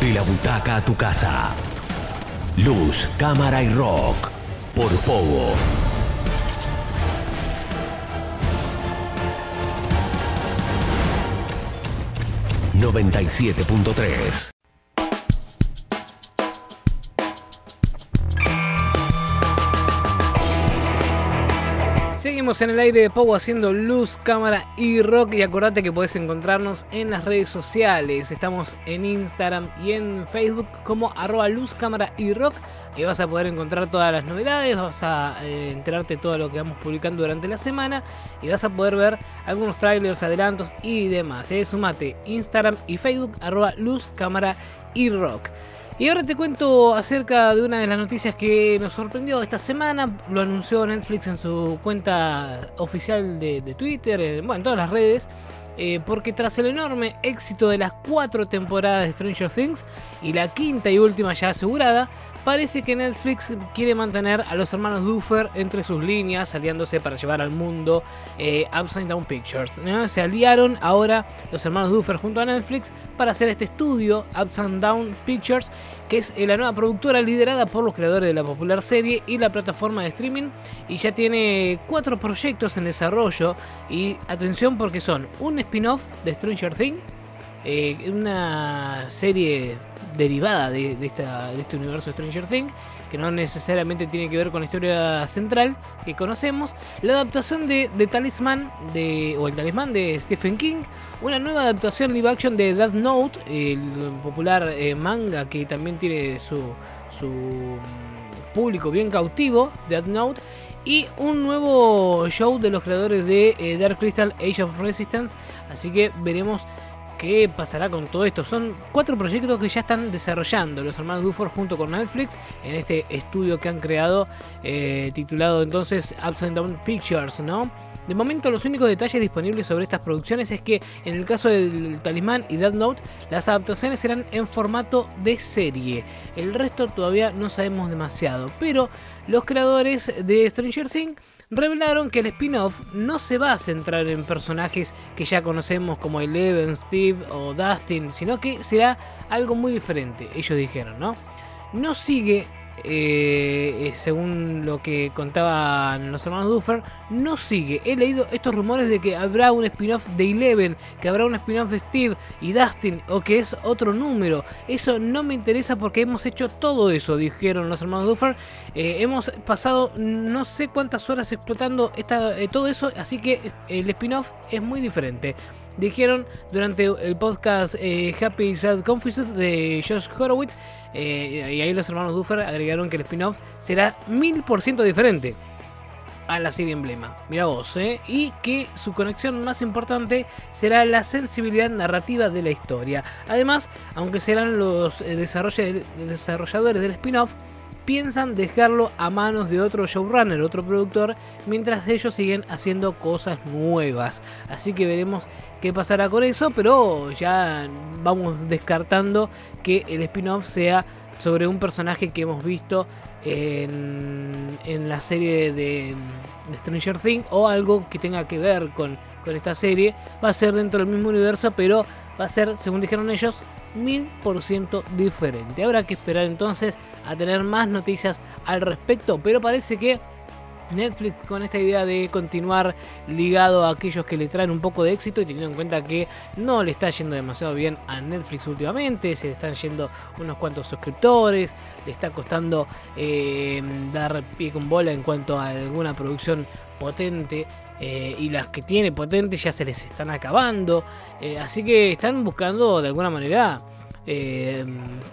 De la butaca a tu casa. Luz, cámara y rock. Por Pogo. ...97.3... En el aire de Pogo haciendo luz, cámara y rock y acordate que podés encontrarnos en las redes sociales. Estamos en Instagram y en Facebook como arroba luz, cámara y rock. Ahí vas a poder encontrar todas las novedades, vas a eh, enterarte de todo lo que vamos publicando durante la semana y vas a poder ver algunos trailers, adelantos y demás. Eh. Sumate Instagram y Facebook arroba luz, cámara y rock. Y ahora te cuento acerca de una de las noticias que nos sorprendió esta semana. Lo anunció Netflix en su cuenta oficial de, Twitter, en, bueno, en todas las redes. Eh, porque tras el enorme éxito de las cuatro temporadas de Stranger Things y la quinta y última ya asegurada, parece que Netflix quiere mantener a los hermanos Duffer entre sus líneas, aliándose para llevar al mundo eh, Upside Down Pictures. Se aliaron ahora los hermanos Duffer junto a Netflix para hacer este estudio, Upside Down Pictures, que es eh, la nueva productora liderada por los creadores de la popular serie y la plataforma de streaming. Y ya tiene cuatro proyectos en desarrollo. Y atención porque son un spin-off de Stranger Things eh, una serie derivada de, este universo Stranger Things, que no necesariamente tiene que ver con la historia central que conocemos, la adaptación de, Talisman, de, o el Talismán de Stephen King, una nueva adaptación live action de Death Note, el popular eh, manga que también tiene su, público bien cautivo, Death Note, y un nuevo show de los creadores de eh, Dark Crystal Age of Resistance, así que veremos qué pasará con todo esto. Son cuatro proyectos que ya están desarrollando los hermanos Duffer junto con Netflix en este estudio que han creado eh, titulado entonces Upside Down Pictures, ¿no? De momento los únicos detalles disponibles sobre estas producciones es que en el caso del Talismán y Death Note las adaptaciones serán en formato de serie. El resto todavía no sabemos demasiado, pero los creadores de Stranger Things revelaron que el spin-off no se va a centrar en personajes que ya conocemos como Eleven, Steve o Dustin, sino que será algo muy diferente, ellos dijeron, ¿no? No sigue eh, eh, según lo que contaban los hermanos Duffer, no sigue. He leído estos rumores de que habrá un spin-off de Eleven, que habrá un spin-off de Steve y Dustin, o que es otro número. Eso no me interesa porque hemos hecho todo eso, dijeron los hermanos Duffer. Eh, hemos pasado no sé cuántas horas explotando todo eso, así que el spin-off es muy diferente dijeron durante el podcast eh, Happy Sad Confuses de Josh Horowitz. Eh, y ahí los hermanos Duffer agregaron que el spin-off será mil por ciento diferente a la serie emblema. Mira vos, ¿eh? Y que su conexión más importante será la sensibilidad narrativa de la historia. Además, aunque serán los desarrolladores del spin-off, piensan dejarlo a manos de otro showrunner, otro productor, mientras ellos siguen haciendo cosas nuevas. Así que veremos qué pasará con eso, pero ya vamos descartando que el spin-off sea sobre un personaje que hemos visto en, la serie de, Stranger Things o algo que tenga que ver con, con esta serie. Va a ser dentro del mismo universo, pero va a ser, según dijeron ellos, mil por ciento diferente. Habrá que esperar entonces a tener más noticias al respecto, pero parece que Netflix con esta idea de continuar ligado a aquellos que le traen un poco de éxito y teniendo en cuenta que no le está yendo demasiado bien a Netflix últimamente, se le están yendo unos cuantos suscriptores, le está costando eh, dar pie con bola en cuanto a alguna producción potente. Eh, y las que tiene potentes ya se les están acabando. Eh, así que están buscando de alguna manera eh,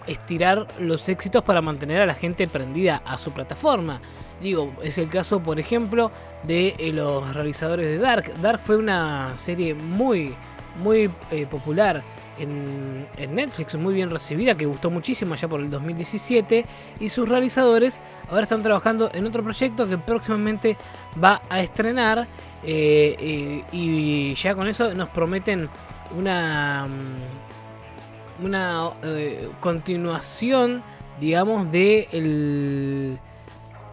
estirar los éxitos para mantener a la gente prendida a su plataforma. Digo, es el caso, por ejemplo, de los realizadores de Dark. Dark fue una serie muy, muy popular en, Netflix, muy bien recibida, que gustó muchísimo allá por el 2017. Y sus realizadores ahora están trabajando en otro proyecto que próximamente va a estrenar. Eh, y ya con eso nos prometen una, mm, una eh, continuación, digamos, de el,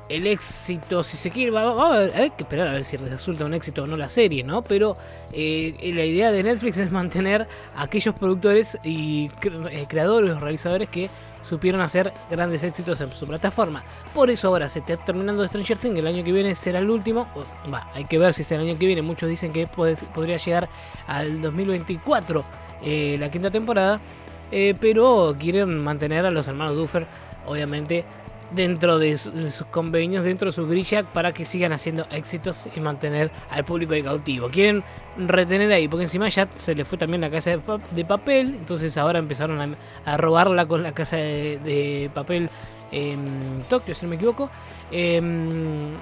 el éxito, si se quiere, va, a haber que esperar a ver si resulta un éxito o no la serie, ¿no? Pero eh, la idea de Netflix es mantener a aquellos productores y creadores o realizadores que supieron hacer grandes éxitos en su plataforma. Por eso ahora se está terminando Stranger Things, el año que viene será el último. Va, hay que ver si es el año que viene, muchos dicen que podría llegar al 2024 eh, la quinta temporada, pero quieren mantener a los hermanos Duffer, obviamente dentro de, sus convenios, dentro de su grilla, para que sigan haciendo éxitos y mantener al público ahí cautivo. Quieren retener ahí, porque encima ya se le fue también la casa de, papel, entonces ahora empezaron a, robarla con la casa de, papel en Tokio, si no me equivoco. Em,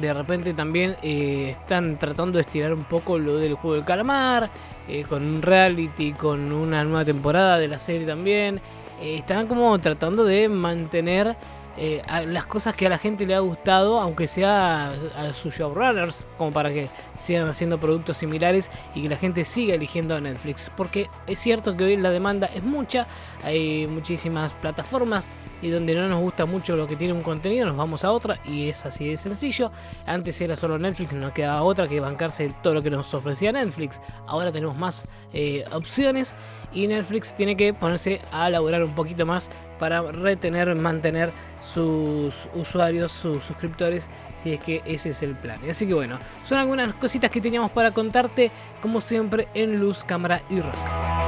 de repente también eh, están tratando de estirar un poco lo del juego del calamar, eh, con un reality, con una nueva temporada de la serie también. Eh, están como tratando de mantener eh, las cosas que a la gente le ha gustado, aunque sea a, sus showrunners, como para que sigan haciendo productos similares y que la gente siga eligiendo a Netflix. Porque es cierto que hoy la demanda es mucha, hay muchísimas plataformas y donde no nos gusta mucho lo que tiene un contenido, nos vamos a otra y es así de sencillo. Antes era solo Netflix, no quedaba otra que bancarse todo lo que nos ofrecía Netflix. Ahora tenemos más eh, opciones y Netflix tiene que ponerse a elaborar un poquito más para retener, mantener sus usuarios, sus suscriptores, si es que ese es el plan. Así que bueno, son algunas cositas que teníamos para contarte, como siempre, en Luz, Cámara y Rock.